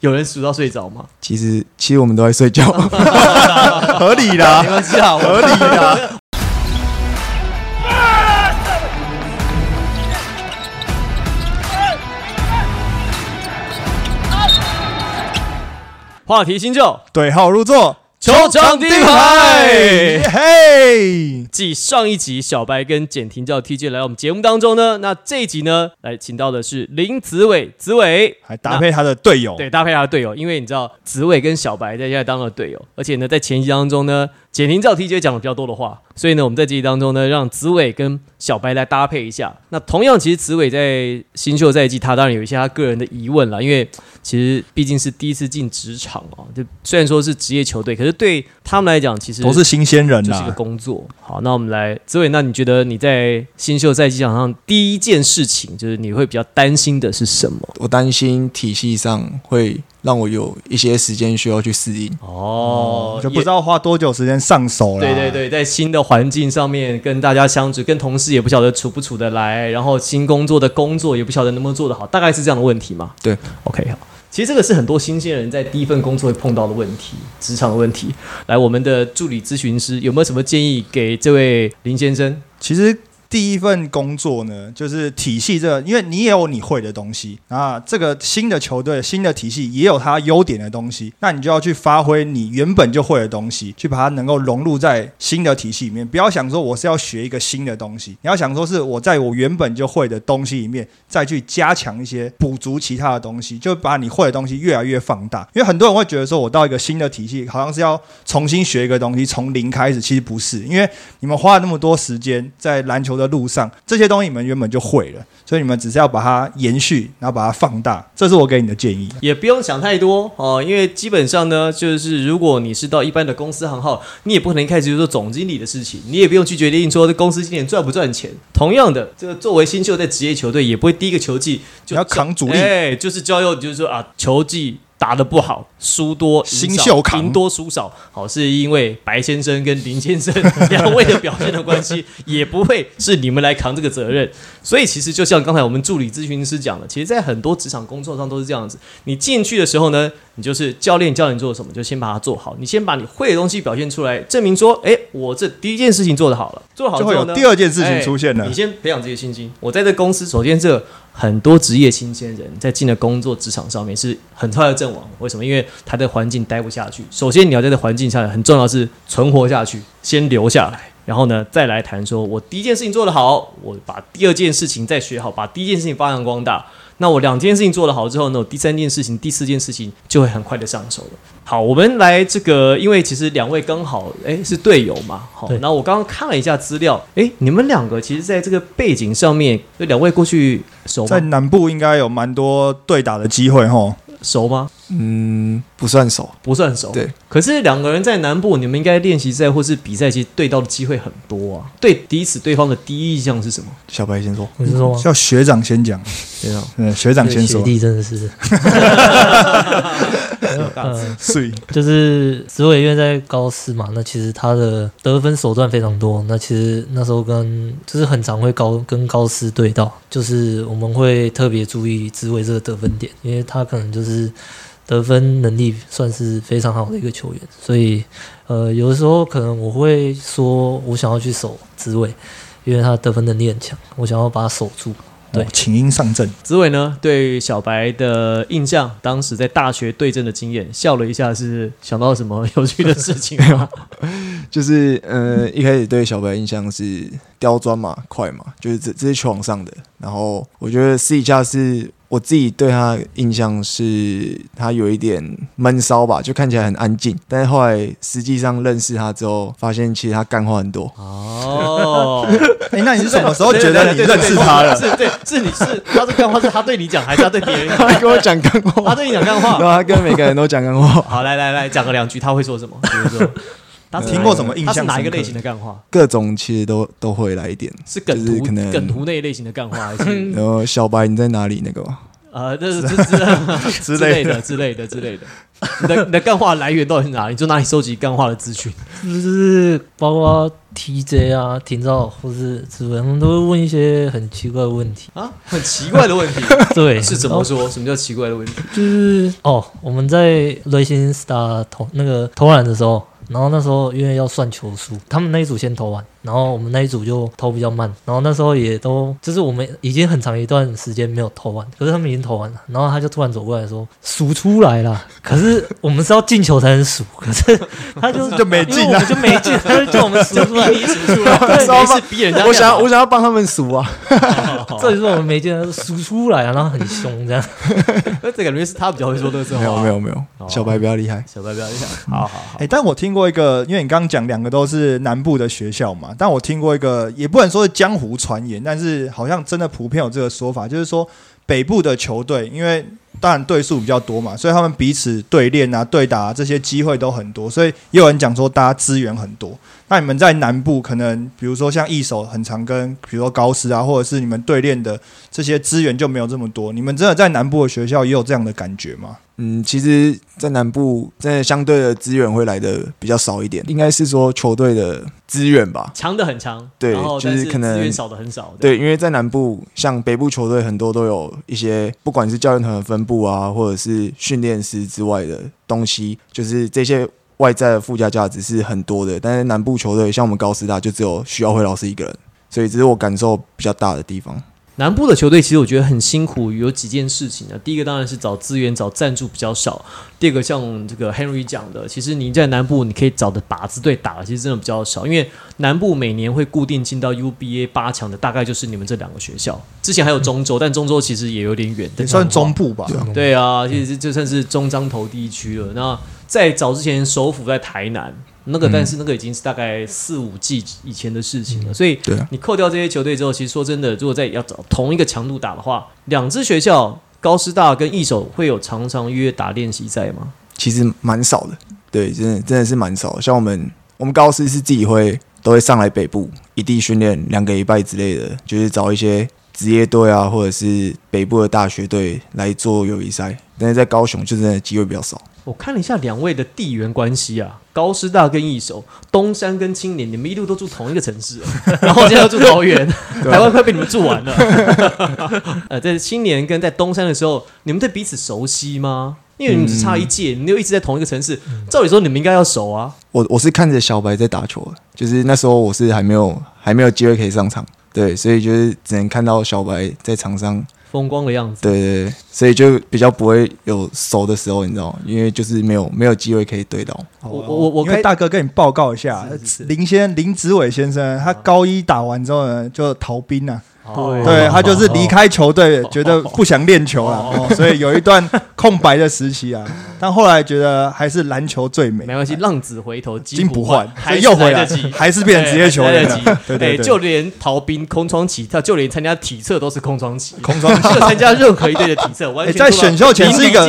有人数到睡着吗？其实其实我们都在睡觉，合理啦没，关系啊，合理啦。话题新旧，对号入座，球场第一排。嘿，继上一集小白跟简廷教 TJ 来到我们节目当中呢，那这一集呢，来请到的是林子伟，子伟还搭配他的队友，对搭配他的队友，因为你知道子伟跟小白在现在当了队友，而且呢，在前一集当中呢，简廷教 TJ 讲了比较多的话，所以呢，我们在这一集当中呢，让子伟跟小白来搭配一下。那同样，其实子伟在新秀赛季，他当然有一些他个人的疑问了，因为其实毕竟是第一次进职场哦，就虽然说是职业球队，可是对他们来讲，其实都是新鲜人就是一个。工作。好，那我们来，紫伟，那你觉得你在新秀赛季场上第一件事情，就是你会比较担心的是什么？我担心体系上会让我有一些时间需要去适应。哦就不知道花多久时间上手了。对对对，在新的环境上面跟大家相处，跟同事也不晓得处不处得来，然后新工作的工作也不晓得能不能做得好，大概是这样的问题嘛？对，OK 好。其实这个是很多新鲜人在第一份工作会碰到的问题，职场的问题。来，我们的助理咨询师有没有什么建议给这位林先生？其实第一份工作呢，就是体系这个，因为你也有你会的东西，那这个新的球队、新的体系也有它优点的东西，那你就要去发挥你原本就会的东西，去把它能够融入在新的体系里面。不要想说我是要学一个新的东西，你要想说是我在我原本就会的东西里面再去加强一些补足其他的东西，就把你会的东西越来越放大。因为很多人会觉得说，我到一个新的体系，好像是要重新学一个东西，从零开始，其实不是，因为你们花了那么多时间在篮球的路上，这些东西你们原本就会了，所以你们只是要把它延续，然后把它放大，这是我给你的建议。也不用想太多哦，因为基本上呢，就是如果你是到一般的公司行号，你也不可能一开始就做总经理的事情，你也不用去决定说这公司今年赚不赚钱。同样的，这个作为新秀在职业球队，也不会第一个球季就你要扛主力哎，就是交由就是说啊，球季。打得不好，输多赢少赢多输少，好是因为白先生跟林先生 两位的表现的关系，也不会是你们来扛这个责任。所以其实就像刚才我们助理咨询师讲的，其实，在很多职场工作上都是这样子。你进去的时候呢，你就是教练教你做什么，就先把它做好。你先把你会的东西表现出来，证明说，哎，我这第一件事情做得好了，做好之就会有后呢，第二件事情哎出现了你先培养自己的信心。我在这公司，首先这很多职业新鲜人在进了工作职场上面是很快的阵亡。为什么？因为他在环境待不下去。首先你要在这环境下，很重要的是存活下去，先留下来。然后呢，再来谈说，我第一件事情做得好，我把第二件事情再学好，把第一件事情发扬光大。那我两件事情做得好之后呢，我第三件事情、第四件事情就会很快的上手了。好，我们来这个，因为其实两位刚好诶是队友嘛，好，那我刚刚看了一下资料，诶，你们两个其实在这个背景上面，这两位过去熟在？南部应该有蛮多对打的机会吼。熟吗？嗯，不算熟。不算熟。对，可是两个人在南部，你们应该练习赛或是比赛，其实对到的机会很多啊。对彼此对方的第一印象是什么？小白先说，我是说吗？叫学长先讲，学长，嗯，学长先说学，弟真的是，嗯，是就是紫伟因为在高四嘛，那其实他的得分手段非常多。那其实那时候跟就是很常会高跟高四对到，就是我们会特别注意紫伟这个得分点，因为他可能就是得分能力算是非常好的一个球员，所以呃有的时候可能我会说我想要去守紫伟，因为他得分能力很强，我想要把他守住。对哦请缨上阵。紫伟呢对小白的印象，当时在大学对阵的经验，笑了一下，是想到什么有趣的事情吗？就是呃，一开始对小白印象是刁钻嘛、快嘛，就是这这是球场上的。然后我觉得私底下是我自己对他印象是他有一点闷骚吧，就看起来很安静。但是后来实际上认识他之后，发现其实他干话很多。哦，哎，那你是什么时候觉得你认识他了？是对，是你是他是干话是他对你讲，还是他对别人讲？他跟我讲干他话，对你讲干然后话。他跟每个人都讲干话。好，来来来，讲个两句，他会说什么？比如说，他听过什么印象他是哪一个类型的干话？各种其实都都会来一点。是梗图就是可能梗图那一类型的干话，还是 然后小白你在哪里那个吗？呃，这是这是 之之类类的。之类的之类的。你的你的干话来源到底是哪里？你从哪里收集干话的资讯？就是包括 TJ 啊、停照或是主人，他们都会问一些很奇怪的问题。啊，很奇怪的问题，对，是怎么说？什么叫奇怪的问题？就是哦，我们在瑞星 Star 投那个投篮的时候，然后那时候因为要算球数，他们那一组先投完，然后我们那一组就投比较慢，然后那时候也都就是我们已经很长一段时间没有投完，可是他们已经投完了，然后他就突然走过来说数出来了，可是我们是要进球才能数，可是他就就没进我们就没进，他就叫我们数出来，你数出来，对 没事逼人家。我想要我想要帮他们数啊，这里是我们没进，数出来啊，然后很凶这样。那这感觉是他比较会说这个话。没有没有没有哦，小白比较厉害。小白比较厉害。好好好哎、，但我听过一个，因为你刚刚讲两个都是南部的学校嘛，但我听过一个，也不能说是江湖传言，但是好像真的普遍有这个说法，就是说北部的球队，因为当然队数比较多嘛，所以他们彼此对练啊、对打、这些机会都很多，所以也有人讲说大家资源很多。那你们在南部可能，比如说像一手很常跟，比如说高师啊，或者是你们对练的这些资源就没有这么多。你们真的在南部的学校也有这样的感觉吗？嗯，其实，在南部真的相对的资源会来的比较少一点，应该是说球队的资源吧。强的很强，对就是可能资源少的很少。对，因为在南部，像北部球队很多都有一些，不管是教练团的分布啊，或者是训练师之外的东西，就是这些外在的附加价值是很多的。但是南部球队像我们高师大，就只有徐耀辉老师一个人，所以这是我感受比较大的地方。南部的球队其实我觉得很辛苦，有几件事情呢。第一个当然是找资源、找赞助比较少。第二个像这个 Henry 讲的，其实你在南部你可以找的靶子队打，其实真的比较少，因为南部每年会固定进到 UBA 八强的，大概就是你们这两个学校。之前还有中州，但中州其实也有点远，也算中部吧。对啊，其实就算是中彰投地区了。那在早之前，首府在台南，那个嗯但是那个已经是大概四五季以前的事情了。所以对啊你扣掉这些球队之后，其实说真的，如果在要找同一个强度打的话，两支学校高师大跟一手会有常常约打练习赛吗？其实蛮少的，对，真的真的是蛮少的。像我们我们高师是自己会都会上来北部一地训练两个礼拜之类的，就是找一些职业队啊，或者是北部的大学队来做友谊赛。但是在高雄就真的机会比较少。我看了一下两位的地缘关系啊，高师大跟一手，东山跟青年，你们一路都住同一个城市，然后现在要住桃园，台湾快被你们住完了。呃，在青年跟在东山的时候，你们对彼此熟悉吗？因为你们只差一届，你们又一直在同一个城市，照理说你们应该要熟啊。我我是看着小白在打球，就是那时候我是还没有还没有机会可以上场，对，所以就是只能看到小白在场上，风光的样子，对对对，所以就比较不会有熟的时候，你知道吗？因为就是没有没有机会可以对到。我我我我因为大哥跟你报告一下是是，是。林先林子伟先生，他高一打完之后呢，就逃兵啊，哦。对。他就是离开球队，觉得不想练球了，哦。所以有一段空白的时期啊。但后来觉得还是篮球最美，没关系，浪子回头金不不换又回来还是变成职业球员了。对。对就连逃兵、空窗期，他就连参加体测都是空窗期，空窗期。参加任何一队的体测，完全在选秀前是一个。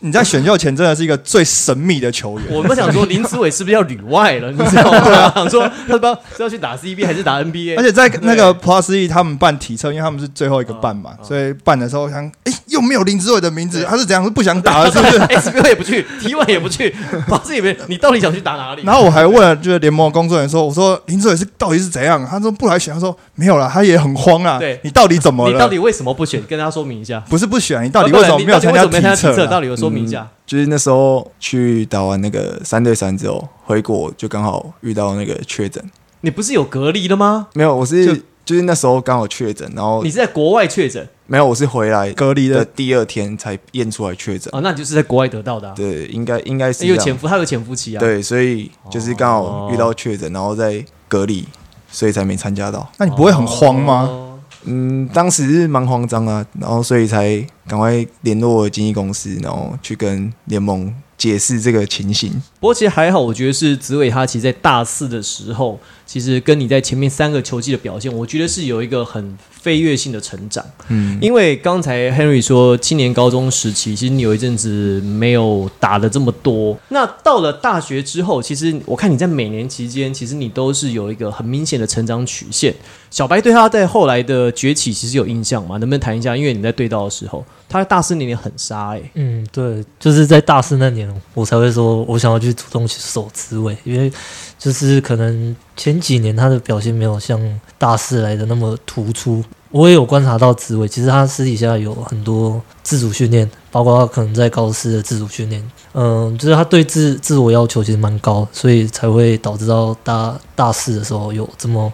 你在选秀前真的是一个最神秘的球员。我们想说林子伟是不是要旅外了？你知道吗？想说他不知道是要去打 CB 还是打 NBA，而且在那个 Plus E 他们办体测，因为他们是最后一个办嘛，所以办的时候想，哎，又没有林志伟的名字，他是怎样？是不想打 了，是不是？SBO 也不去，T1 也不去，保持也没，你到底想去打哪里？然后我还问了就是联盟的工作人员说，我说林志伟是到底是怎样？他说不来选，他说没有了，他也很慌啊。对你到底怎么了？你到底为什么不选？跟大家说明一下。不是不选，你到底为什么没有参加体测？到底有说明一下。就是那时候去打完那个三对三之后回国，就刚好遇到那个确诊。你不是有隔离的吗？没有，我是就就是那时候刚好确诊，然后你是在国外确诊没有，我是回来隔离的第二天才验出来确诊。哦，那你就是在国外得到的啊。对，应该应该是这样。因为潜伏，他有潜伏期啊。，对，所以就是刚好遇到确诊，然后在隔离，所以才没参加到。那你不会很慌吗？哦嗯，当时是蛮慌张啊，然后所以才赶快联络我的经纪公司，然后去跟联盟解释这个情形。不过其实还好，我觉得是紫伟他其实在大四的时候，其实跟你在前面三个球季的表现，我觉得是有一个很飞跃性的成长。嗯，因为刚才 Henry 说，青年高中时期，其实你有一阵子没有打的这么多。那到了大学之后，其实我看你在每年期间，其实你都是有一个很明显的成长曲线。小白对他在后来的崛起其实有印象吗？能不能谈一下？因为你在对到的时候，他在大四那年很杀哎、嗯，对，就是在大四那年，我才会说我想要去主动去守职位，因为就是可能前几年他的表现没有像大四来的那么突出。我也有观察到职位，其实他私底下有很多自主训练，包括他可能在高师的自主训练，嗯，就是他对自自我要求其实蛮高，所以才会导致到大大四的时候有这么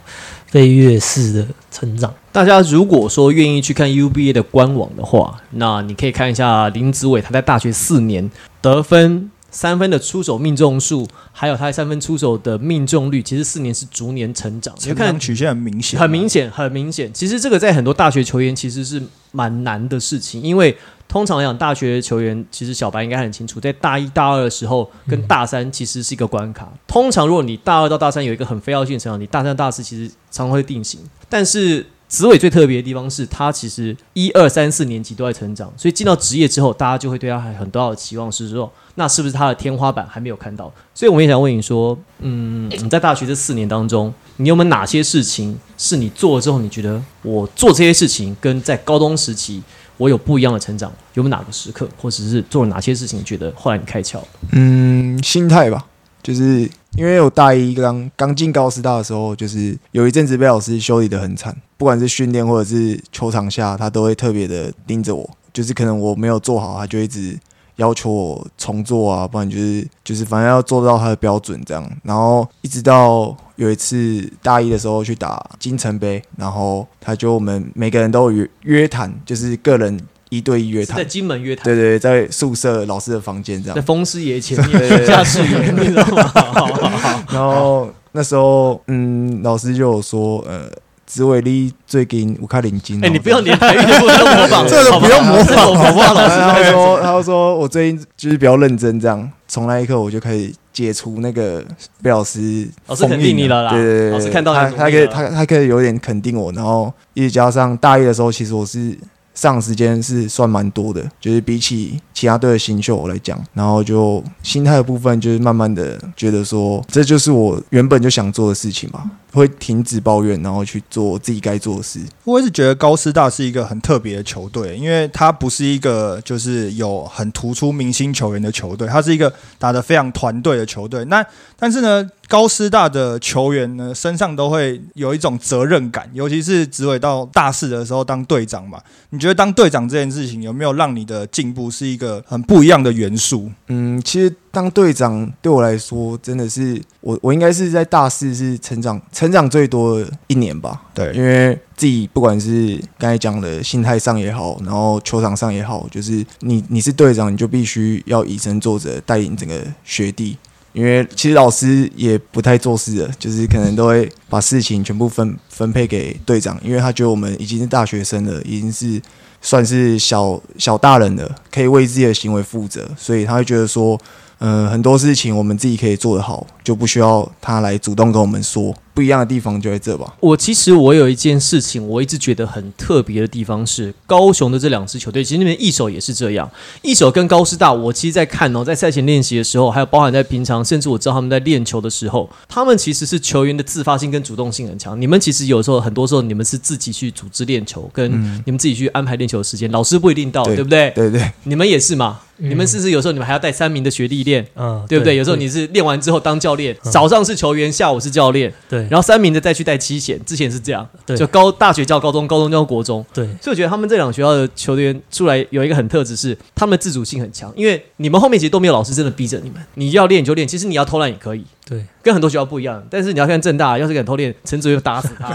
飞跃式的成长。大家如果说愿意去看 UBA 的官网的话，那你可以看一下林子伟他在大学四年得分。三分的出手命中数，还有他三分出手的命中率，其实四年是逐年成长。你成看长曲线很明显，很明显，很明显。其实这个在很多大学球员其实是蛮难的事情，因为通常来讲，大学球员其实小白应该很清楚，在大一大二的时候跟大三其实是一个关卡。通常如果你大二到大三有一个很非要性的成长，你大三大四其实常常会定型。但是紫伟最特别的地方是他其实一二三四年级都在成长，所以进到职业之后，大家就会对他还很多的期望是说，那是不是他的天花板还没有看到？所以我也想问你说，嗯，你在大学这四年当中，你有没有哪些事情是你做了之后，你觉得我做这些事情跟在高中时期我有不一样的成长？有没有哪个时刻，或者是做了哪些事情，觉得后来你开窍？嗯，心态吧，就是因为我大一刚刚进高师大的时候，就是有一阵子被老师修理的很惨，不管是训练或者是球场下，他都会特别的盯着我，就是可能我没有做好，他就一直要求我重做啊，不然就是就是反正要做到他的标准这样，然后一直到有一次大一的时候去打金城杯，然后他就我们每个人都有约约谈，就是个人一对一约谈在。金门约谈，对对，对在宿舍老师的房间这样在。风师爷前面下士元，你知道吗？好好好然后那时候，嗯，老师就有说，呃，紫伟力最近我卡领金。哎，你不要连台语都不用模仿，这个不用模仿。好不老师。他说，他说我最近就是比较认真，这样。从那一刻，我就开始解除那个被老师老师肯定你了啦，对对对，老师看到他他可以他他可以有点肯定我，然后一直加上大一的时候，其实我是上时间是算蛮多的，就是比起其他队的新秀来讲，然后就心态的部分，就是慢慢的觉得说，这就是我原本就想做的事情吧，会停止抱怨，然后去做自己该做的事。我一直觉得高师大是一个很特别的球队，因为它不是一个就是有很突出明星球员的球队，它是一个打得非常团队的球队。那但是呢，高师大的球员呢身上都会有一种责任感，尤其是职位到大四的时候当队长嘛。你觉得当队长这件事情有没有让你的进步是一个很不一样的元素？嗯，其实当队长对我来说，真的是我我应该是在大四是成长成长最多的一年吧。对因为自己不管是刚才讲的心态上也好，然后球场上也好，就是你你是队长，你就必须要以身作则，带领整个学弟。因为其实老师也不太做事的，就是可能都会把事情全部分分配给队长，因为他觉得我们已经是大学生了，已经是算是小小大人了，可以为自己的行为负责，所以他会觉得说，嗯、很多事情我们自己可以做得好，就不需要他来主动跟我们说。不一样的地方就在这吧。我其实我有一件事情，我一直觉得很特别的地方是高雄的这两支球队，其实那边一手也是这样。一手跟高师大，我其实在看哦，在赛前练习的时候，还有包含在平常，甚至我知道他们在练球的时候，他们其实是球员的自发性跟主动性很强。你们其实有时候很多时候你们是自己去组织练球，跟你们自己去安排练球的时间，老师不一定到，对对不对？对对，你们也是嘛？嗯你们是不是有时候你们还要带三名的学弟练？嗯，对不对？有时候你是练完之后当教练，早上是球员，下午是教练，对然后三名的再去带七贤，之前是这样，对。就高大学教高中，高中教国中，对。所以我觉得他们这两个学校的球员出来有一个很特质是，他们的自主性很强，因为你们后面其实都没有老师真的逼着你们，你要练你就练，其实你要偷懒也可以。对，跟很多学校不一样，但是你要看正大，要是敢偷练，陈主任就打死他，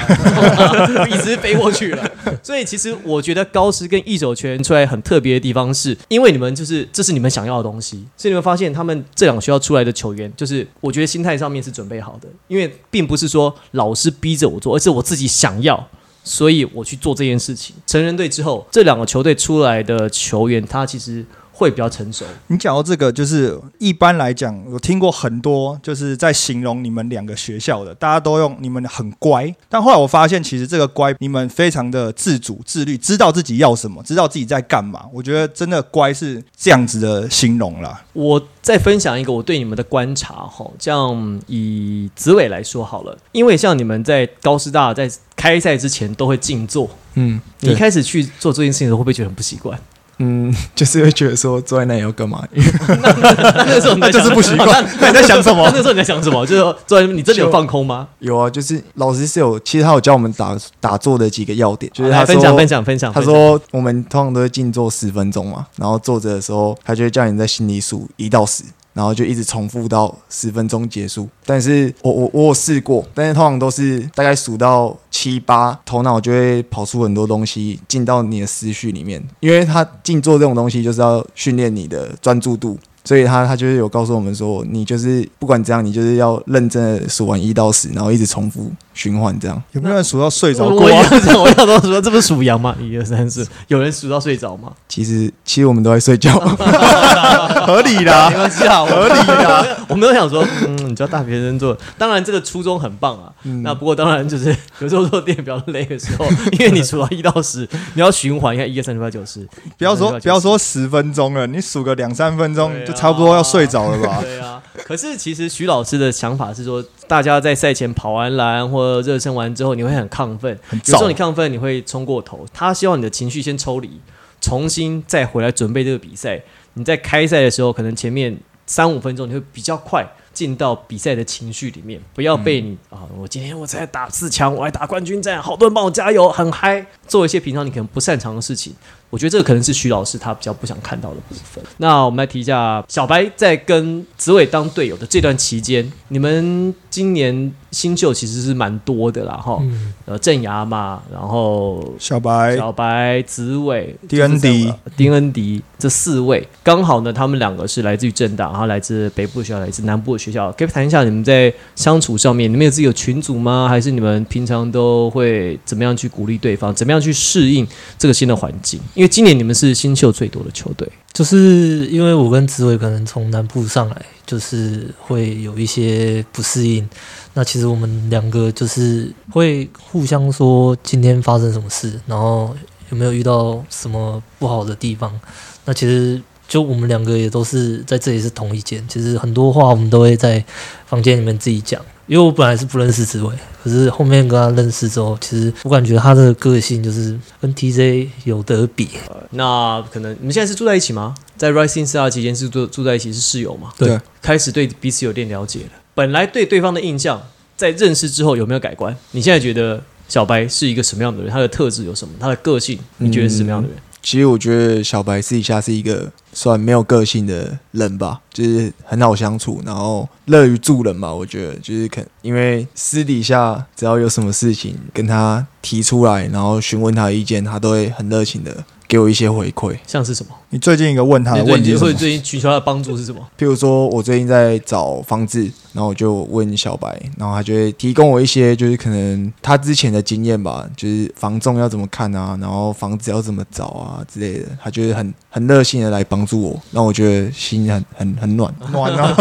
一直飞过去了。所以其实我觉得高师跟一手拳出来很特别的地方是，因为你们就是这是你们想要的东西，所以你们发现他们这两个学校出来的球员，就是我觉得心态上面是准备好的，因为并不是说老师逼着我做，而是我自己想要。所以我去做这件事情。成人队之后，这两个球队出来的球员，他其实会比较成熟。你讲到这个，就是一般来讲，我听过很多，就是在形容你们两个学校的，大家都用你们很乖。但后来我发现，其实这个乖，你们非常的自主、自律，知道自己要什么，知道自己在干嘛。我觉得真的乖是这样子的形容啦。我再分享一个我对你们的观察哈，这样以子伟来说好了，因为像你们在高师大在开赛之前都会静坐。嗯，你一，开始去做这件事情的时候，会不会觉得很不习惯？嗯，就是会觉得说坐在那里要干嘛？那个时候你在想 那就是不习惯。那你在想什么那？时候你在想什么？就是说坐在那边你真的有放空吗？有啊，就是老师是有，其实他有教我们打打坐的几个要点，就是他来分享说分享分享。他说我们通常都会静坐十分钟嘛，然后坐着的时候，他就会叫你在心里数一到十，然后就一直重复到十分钟结束。但是我我我有试过，但是通常都是大概数到七八，头脑就会跑出很多东西进到你的思绪里面，因为他静坐这种东西就是要训练你的专注度。所以他他就是有告诉我们说，你就是不管怎样，你就是要认真的数完一到十，然后一直重复循环这样。有没有人数到睡着我过啊？我想我想说，这不是数羊吗？一二三四，有人数到睡着吗？其实其实我们都在睡觉。合理啦没，关系啊，合理的。我们都想说，嗯，你教大学生做，当然这个初衷很棒啊。嗯那不过当然就是有时候做电比较累的时候，因为你数到一到十，你要循环，一下一二三四五六八九十，不要说不要说十分钟了，你数个两三分钟啊就差不多要睡着了吧？对啊，可是其实徐老师的想法是说，大家在赛前跑完栏或热身完之后，你会很亢奋，很有时候你亢奋，你会冲过头。他希望你的情绪先抽离，重新再回来准备这个比赛。你在开赛的时候，可能前面三五分钟你会比较快进到比赛的情绪里面，不要被你、啊，我今天我在打四强，我来打冠军战，好多人帮我加油，很嗨，做一些平常你可能不擅长的事情。我觉得这个可能是徐老师他比较不想看到的部分。那我们来提一下小白在跟紫伟当队友的这段期间，你们今年新秀其实是蛮多的啦，哈，嗯，呃，郑牙嘛，然后小白小白、紫伟、丁恩迪丁恩迪这四位，刚好呢，他们两个是来自于政大，然后来自北部的学校，来自南部的学校。可以谈一下你们在相处上面，你们有自己有群组吗？还是你们平常都会怎么样去鼓励对方，怎么样去适应这个新的环境？因为今年你们是新秀最多的球队，就是因为我跟紫伟可能从南部上来，就是会有一些不适应。那其实我们两个就是会互相说今天发生什么事，然后有没有遇到什么不好的地方。那其实就我们两个也都是在这里是同一间，其实很多话我们都会在房间里面自己讲。因为我本来是不认识紫薇，可是后面跟他认识之后，其实我感觉他的个性就是跟 TJ 有得比。那可能你们现在是住在一起吗？在 Rising Star 期间是住住在一起，是室友吗？对对开始对彼此有点了解了。本来对对方的印象，在认识之后有没有改观？你现在觉得小白是一个什么样的人？他的特质有什么？他的个性你觉得是什么样的人？其实我觉得小白私底下是一个算没有个性的人吧，就是很好相处，然后乐于助人吧。我觉得就是肯，因为私底下只要有什么事情跟他提出来，然后询问他的意见，他都会很热情的给我一些回馈。像是什么？你最近一个问他的问题是什么？最近寻求他的帮助是什么？譬如说，我最近在找房子，然后我就问小白，然后他就会提供我一些，就是可能他之前的经验吧，就是房仲要怎么看啊，然后房子要怎么找啊之类的，他就是很很热心的来帮助我，让我觉得心很很很暖。暖啊，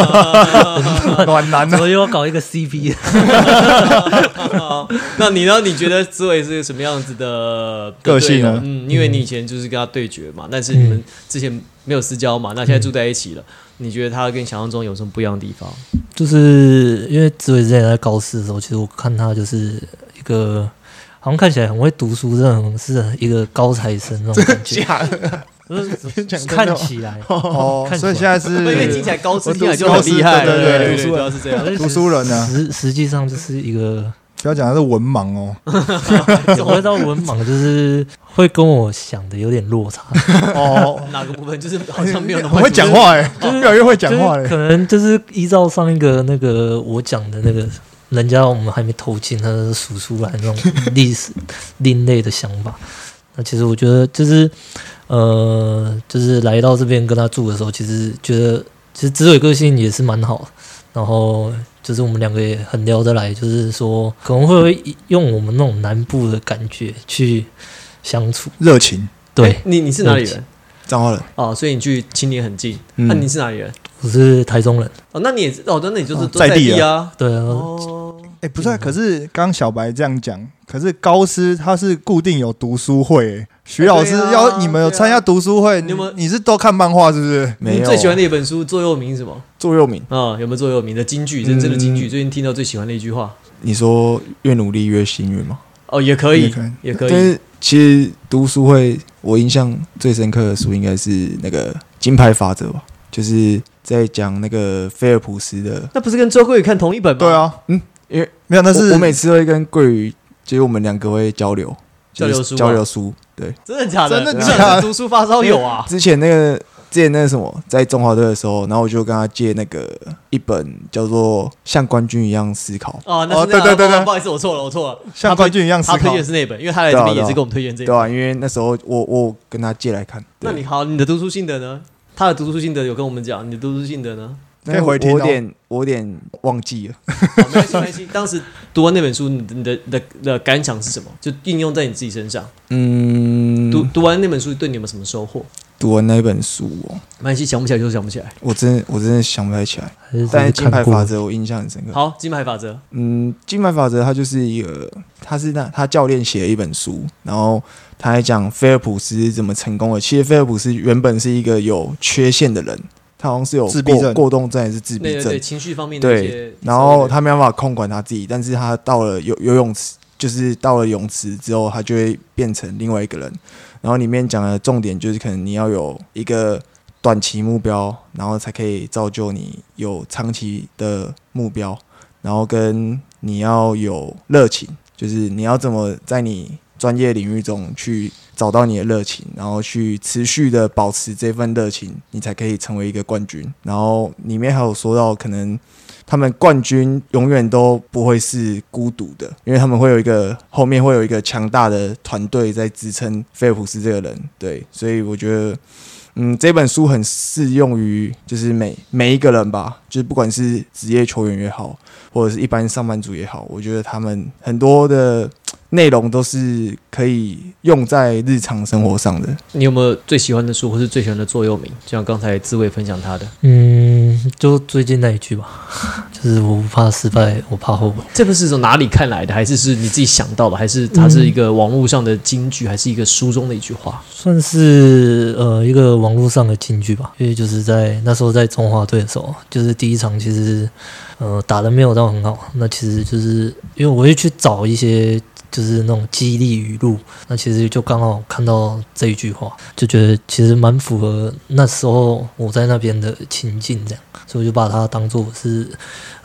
暖男啊！我又要搞一个 CP，那你呢？你觉得紫伟是个什么样子的个性呢嗯，因为你以前就是跟他对决嘛，但是你们之前没有私交嘛，那现在住在一起了，你觉得他跟想象中有什么不一样的地方？就是因为紫伟之前在高四的时候，其实我看他就是一个好像看起来很会读书，这种是一个高材生那种感觉，假的，就是讲看起来 哦，看起来所以现在是因为听起来高知听起来就很厉害，对对对对，读书主要是这样。读书人呢，实实际上就是一个不要讲他是文盲哦。怎么会到文盲，就是会跟我想的有点落差，哦，哪个部分就是好像没有那么很会讲，话哎，越来越会讲话嘞。就是可能就是依照上一个那个我讲的那个。人家我们还没投进，他就数出来那种历史另类的想法。那其实我觉得就是，呃，就是来到这边跟他住的时候，其实觉得其实紫伟个性也是蛮好的，然后就是我们两个也很聊得来，就是说可能会用我们那种南部的感觉去相处。热情，对，你你是哪里人？彰化人，哦，所以你距青年很近。嗯那你是哪里人？我是台中人，哦，那你也是哦，那你就是哦都在在地地啊。对啊，哦，哎，不是啊，可是刚刚小白这样讲，可是高师他是固定有读书会，哎徐老师要你们有参加读书会，你你有没有你是都看漫画是不是？没有你最喜欢的一本书座右铭是什么？座右铭。啊、有没有座右铭的金句？真正的金句？最近听到最喜欢的一句话你说越努力越幸运吗？哦，也可以也可以。但是其实读书会，我印象最深刻的书应该是那个《金牌法则》吧，就是在讲那个菲尔普斯的。那不是跟周桂宇看同一本吗？对，啊，嗯，因为没有，那是我我每次都会跟桂宇，就是我们两个会交流，交流书啊交流书。对，真的假的？真的你假的读书发烧友啊？之前那个之前那个什么，在中华队的时候，然后我就跟他借那个一本叫做《像冠军一样思考》，哦，对对对对不好意思，我错了，我错了。像冠军一样思考他推。荐是那本，因为他来这边也是跟我们推荐这本。对啊，因为那时候我我跟他借来看。那你好，你的读书心得呢？他的读书心得有跟我们讲，你的读书心得呢？可以回听哦我有点我有点忘记了。好，没关系，没关系。当时读完那本书，你的你的的的感想是什么？就应用在你自己身上。嗯，读读完那本书，对你有没有什么收获？读完那本书哦，没关系，想不起来就想不起来。我真的我真的想不太起来。是但是金牌法则我印象很深刻。好，金牌法则。嗯，金牌法则它就是一个，他是那他教练写了一本书，然后他还讲菲尔普斯怎么成功的。其实菲尔普斯原本是一个有缺陷的人，他好像是有自闭症过动症还是自闭症对情绪方面的一些对，然后他没办法控管他自己，但是他到了游游泳池，就是到了泳池之后，他就会变成另外一个人。然后里面讲的重点就是，可能你要有一个短期目标，然后才可以造就你有长期的目标，然后跟你要有热情，就是你要怎么在你专业领域中去找到你的热情，然后去持续的保持这份热情，你才可以成为一个冠军。然后里面还有说到，可能他们冠军永远都不会是孤独的，因为他们会有一个后面会有一个强大的团队在支撑菲尔普斯这个人。对，所以我觉得。嗯，这本书很适用于就是每每一个人吧，就是不管是职业球员也好，或者是一般上班族也好，我觉得他们很多的内容都是可以用在日常生活上的。你有没有最喜欢的书，或是最喜欢的座右铭？就像刚才滋味分享他的嗯，就最近那一句吧，就是我不怕失败，我怕后悔。这个是从哪里看来的？还是是你自己想到的？还是它是一个网络上的金句，还是一个书中的一句话？算是呃一个网络上的金句吧，因为就是在那时候在中华队的时候，就是第一场其实呃打的没有到很好，那其实就是因为我会去找一些就是那种激励语录，那其实就刚好看到这一句话，就觉得其实蛮符合那时候我在那边的情境这样，所以我就把它当做是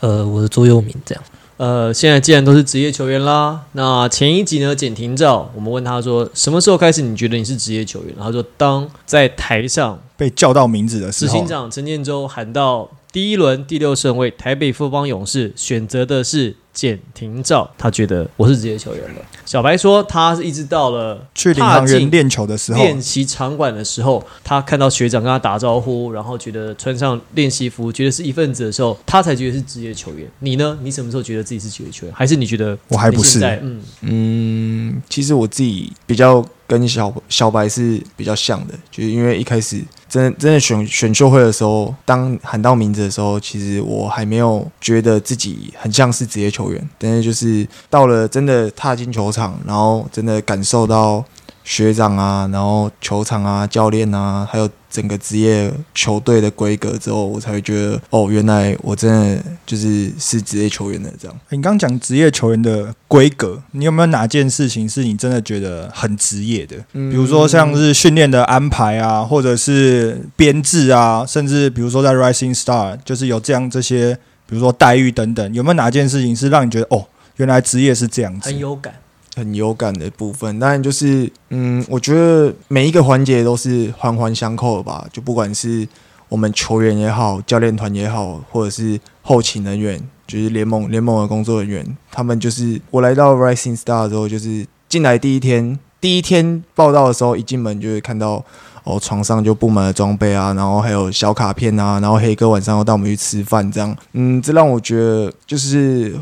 呃我的座右铭这样。呃，现在既然都是职业球员啦，那前一集呢，简廷照，我们问他说，什么时候开始你觉得你是职业球员？然后说，当在台上被叫到名字的时候执行，长陈建州喊到第一轮第六顺位，台北富邦勇士选择的是简廷照，他觉得我是职业球员了。小白说，他是一直到了去领踏进航员练球的时候，练习场馆的时候，他看到学长跟他打招呼，然后觉得穿上练习服，觉得是一份子的时候，他才觉得是职业球员。你呢？你什么时候觉得自己是职业球员？还是你觉得我还不是嗯，其实我自己比较跟小小白是比较像的，就是因为一开始真真的选选秀会的时候，当喊到名字的时候，其实我还没有觉得自己很像是职业球员，但是就是到了真的踏进球场，然后真的感受到学长啊，然后球场啊、教练啊，还有整个职业球队的规格之后，我才会觉得哦，原来我真的就是是职业球员的这样。你刚讲职业球员的规格，你有没有哪件事情是你真的觉得很职业的？嗯比如说像是训练的安排啊，或者是编制啊，甚至比如说在 Rising Star，就是有这样这些，比如说待遇等等，有没有哪件事情是让你觉得哦，原来职业是这样子很？有感。很有感的部分，当然就是，嗯，我觉得每一个环节都是环环相扣的吧。就不管是我们球员也好，教练团也好，或者是后勤人员，就是联盟联盟的工作人员，他们就是我来到 Rising Star 的时候，就是进来第一天，第一天报道的时候，一进门就会看到。哦，床上就布满了装备啊，然后还有小卡片啊，然后黑哥晚上要带我们去吃饭，这样，嗯，这让我觉得就是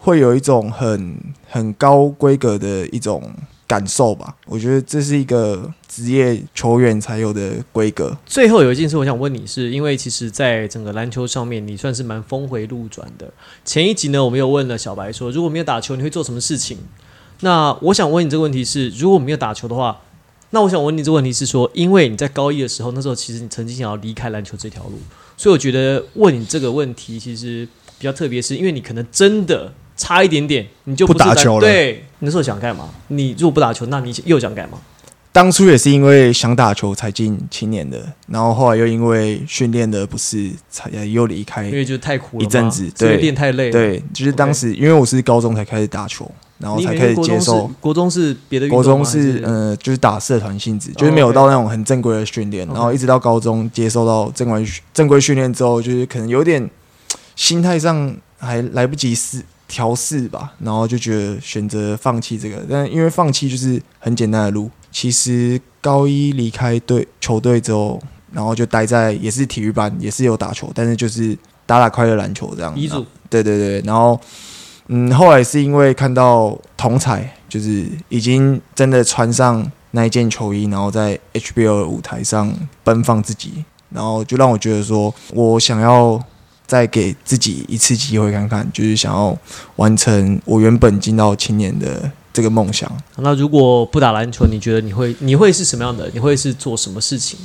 会有一种很很高规格的一种感受吧。我觉得这是一个职业球员才有的规格。最后有一件事我想问你是，因为其实，在整个篮球上面，你算是蛮峰回路转的。前一集呢，我们有问了小白说，如果没有打球，你会做什么事情？那我想问你这个问题是，如果没有打球的话，那我想问你这个问题是说，因为你在高一的时候，那时候其实你曾经想要离开篮球这条路，所以我觉得问你这个问题其实比较特别，是因为你可能真的差一点点，你就不不打球了对，你那时候想干嘛？你如果不打球，那你又想干嘛？当初也是因为想打球才进青年的，然后后来又因为训练的不是，才又离开因。为就太苦了一阵子对练太累了。对，就是当时因为我是高中才开始打球，然后才开始接受。国中是别的国中是呃，就是打社团性质，就是哦没有到那种很正规的训练然后一直到高中接受到正规正规训练之后，就是可能有点心态上还来不及适调试吧，然后就觉得选择放弃这个，但因为放弃就是很简单的路。其实高一离开队球队之后，然后就待在也是体育班，也是有打球，但是就是打打快乐篮球这样。遗嘱对对对，然后嗯，后来是因为看到同彩，就是已经真的穿上那一件球衣，然后在 HBO 的舞台上奔放自己，然后就让我觉得说，我想要再给自己一次机会看看，就是想要完成我原本进到青年的这个梦想。那如果不打篮球，你觉得你会你会是什么样的？你会是做什么事情？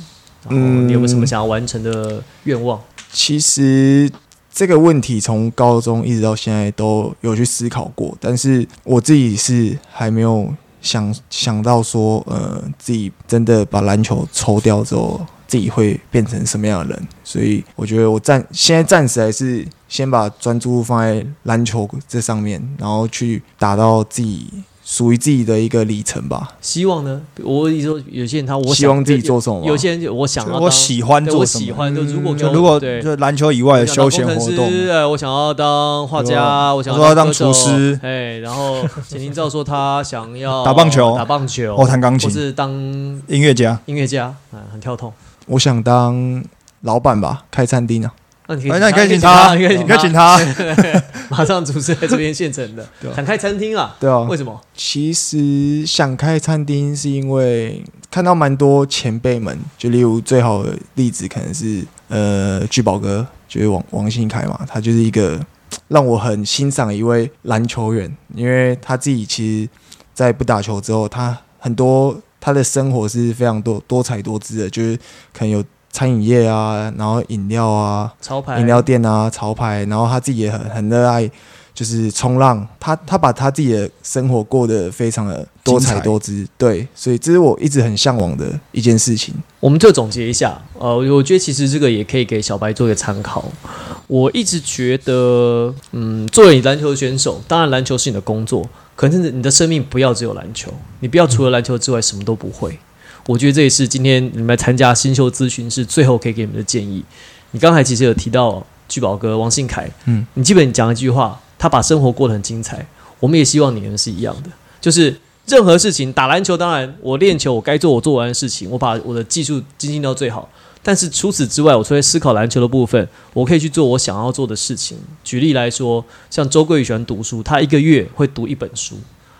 嗯你有没有什么想要完成的愿望？其实这个问题从高中一直到现在都有去思考过，但是我自己是还没有想想到说，呃，自己真的把篮球抽掉之后，自己会变成什么样的人。所以我觉得我暂现在暂时还是先把专注放在篮球这上面，然后去达到自己属于自己的一个里程吧。希望呢？我意思说，有些人他我希望自己做什么有有些人就我想要我喜欢做什么我喜欢，就如果如果对就篮球以外的休闲活动，呃，我想要当画家，我想要当厨师哎，然后简廷照说他想要打棒球打棒球，或弹钢琴或是当音乐家。音乐家，嗯，很跳痛。我想当老板吧，开餐厅啊。那你可以，哎那你可以请他，他，你可以你可以请他。马上主持在这边现成的 想开餐厅啊？对啊，为什么？其实想开餐厅是因为看到蛮多前辈们，就例如最好的例子可能是呃聚宝哥，就是王王信凯嘛，他就是一个让我很欣赏的一位篮球员，因为他自己其实，在不打球之后，他很多他的生活是非常多多彩多姿的，就是可能有餐饮业啊，然后饮料啊，潮牌饮料店啊、潮牌，然后他自己也很很热爱，就是冲浪。他他把他自己的生活过得非常的多彩多姿，对，所以这是我一直很向往的一件事情。我们就总结一下，呃，我觉得其实这个也可以给小白做一个参考。我一直觉得，嗯，作为篮球选手，当然篮球是你的工作，可是你的生命不要只有篮球，你不要除了篮球之外什么都不会。我觉得这也是今天你们来参加新秀咨询是最后可以给你们的建议。你刚才其实有提到聚宝哥王信凯，嗯，你基本讲一句话，他把生活过得很精彩。我们也希望你们是一样的，就是任何事情，打篮球当然我练球，我该做我做完的事情，我把我的技术精进到最好。但是除此之外，我除了思考篮球的部分，我可以去做我想要做的事情。举例来说，像周桂宇喜欢读书，他一个月会读一本书。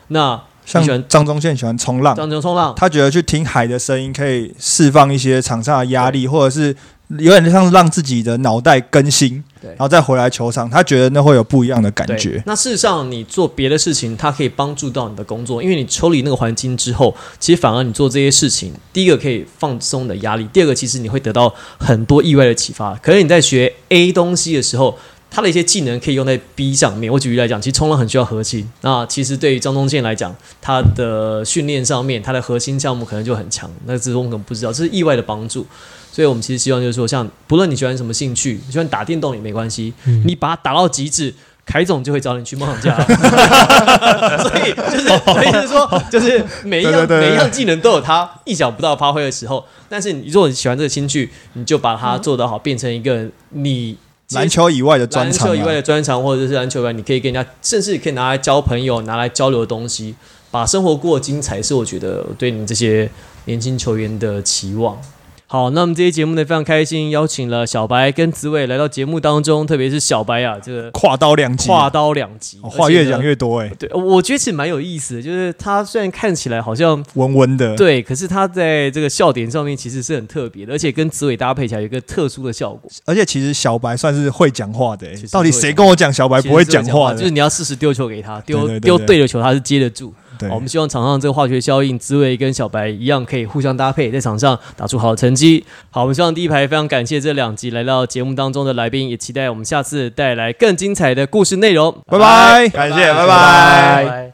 那像张忠宪喜欢冲浪，张忠冲浪，他觉得去听海的声音可以释放一些场上的压力，或者是有点像让自己的脑袋更新，然后再回来球场，他觉得那会有不一样的感觉。那事实上，你做别的事情，它可以帮助到你的工作，因为你抽离那个环境之后，其实反而你做这些事情，第一个可以放松你的压力，第二个其实你会得到很多意外的启发。可能你在学 A 东西的时候，他的一些技能可以用在 B 上面。我举例来讲，其实冲浪很需要核心。那其实对于张东健来讲，他的训练上面，他的核心项目可能就很强。那只是我们可能不知道，这是意外的帮助。所以我们其实希望就是说，像不论你喜欢什么兴趣，你喜欢打电动也没关系，嗯你把它打到极致。凯总就会找你去梦想家，所以就是我意思是说，就是每一样每一样技能都有他意想不到发挥的时候。但是你如果你喜欢这个兴趣，你就把它做得好，变成一个你篮球以外的专长、篮球以外啊，的专长，或者是篮球以外，你可以跟人家，甚至可以拿来交朋友、拿来交流的东西，把生活过精彩，是我觉得对你们这些年轻球员的期望。好，那我们这期节目呢非常开心，邀请了小白跟紫伟来到节目当中，特别是小白啊，这个跨刀两击，跨刀两极，哦话越讲越多哎、对，我觉得其实蛮有意思的，就是他虽然看起来好像温温的。对，可是他在这个笑点上面其实是很特别的，而且跟紫伟搭配起来有一个特殊的效果。而且其实小白算是会讲话的、到底谁跟我讲小白不会讲话的？就是你要适时丢球给他，丢丢对的球他是接得住。对好我们希望场上这个化学效应，滋味跟小白一样，可以互相搭配，在场上打出好的成绩。好，我们希望第一排非常感谢这两集来到节目当中的来宾，也期待我们下次带来更精彩的故事内容。拜拜，感谢，拜拜。拜